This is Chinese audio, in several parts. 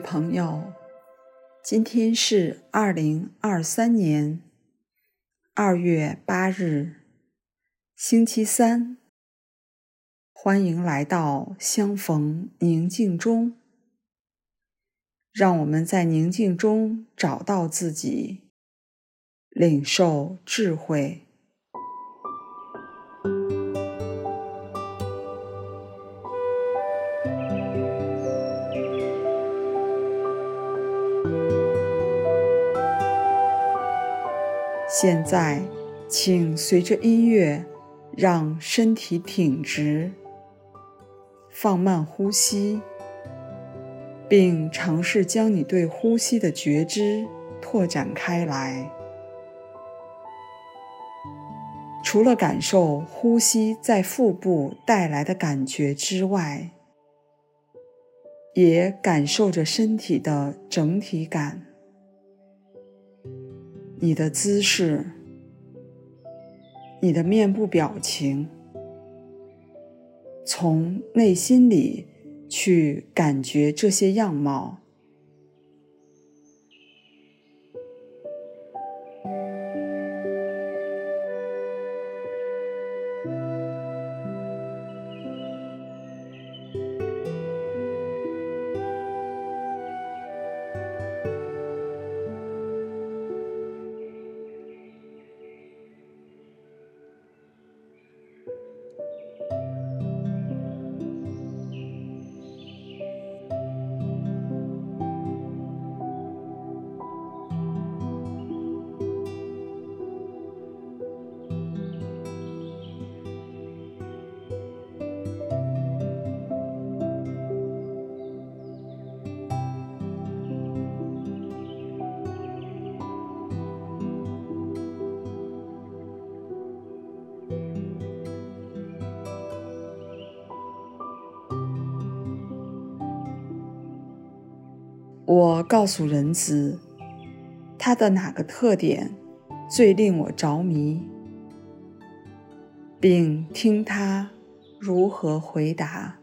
朋友，今天是二零二三年二月八日，星期三。欢迎来到相逢宁静中，让我们在宁静中找到自己，领受智慧。现在，请随着音乐，让身体挺直，放慢呼吸，并尝试将你对呼吸的觉知拓展开来。除了感受呼吸在腹部带来的感觉之外，也感受着身体的整体感。你的姿势，你的面部表情，从内心里去感觉这些样貌。我告诉仁慈，他的哪个特点最令我着迷，并听他如何回答。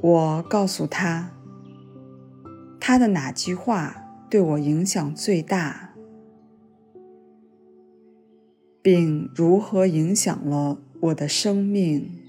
我告诉他，他的哪句话对我影响最大，并如何影响了我的生命。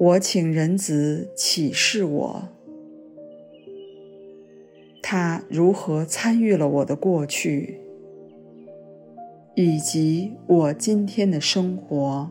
我请人子启示我，他如何参与了我的过去，以及我今天的生活。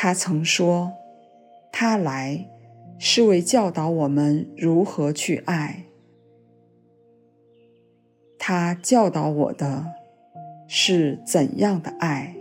他曾说：“他来是为教导我们如何去爱。他教导我的是怎样的爱。”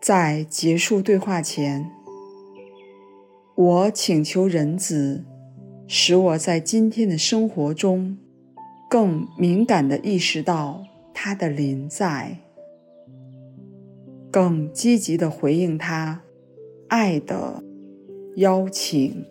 在结束对话前，我请求仁子使我在今天的生活中更敏感地意识到他的临在，更积极地回应他爱的邀请。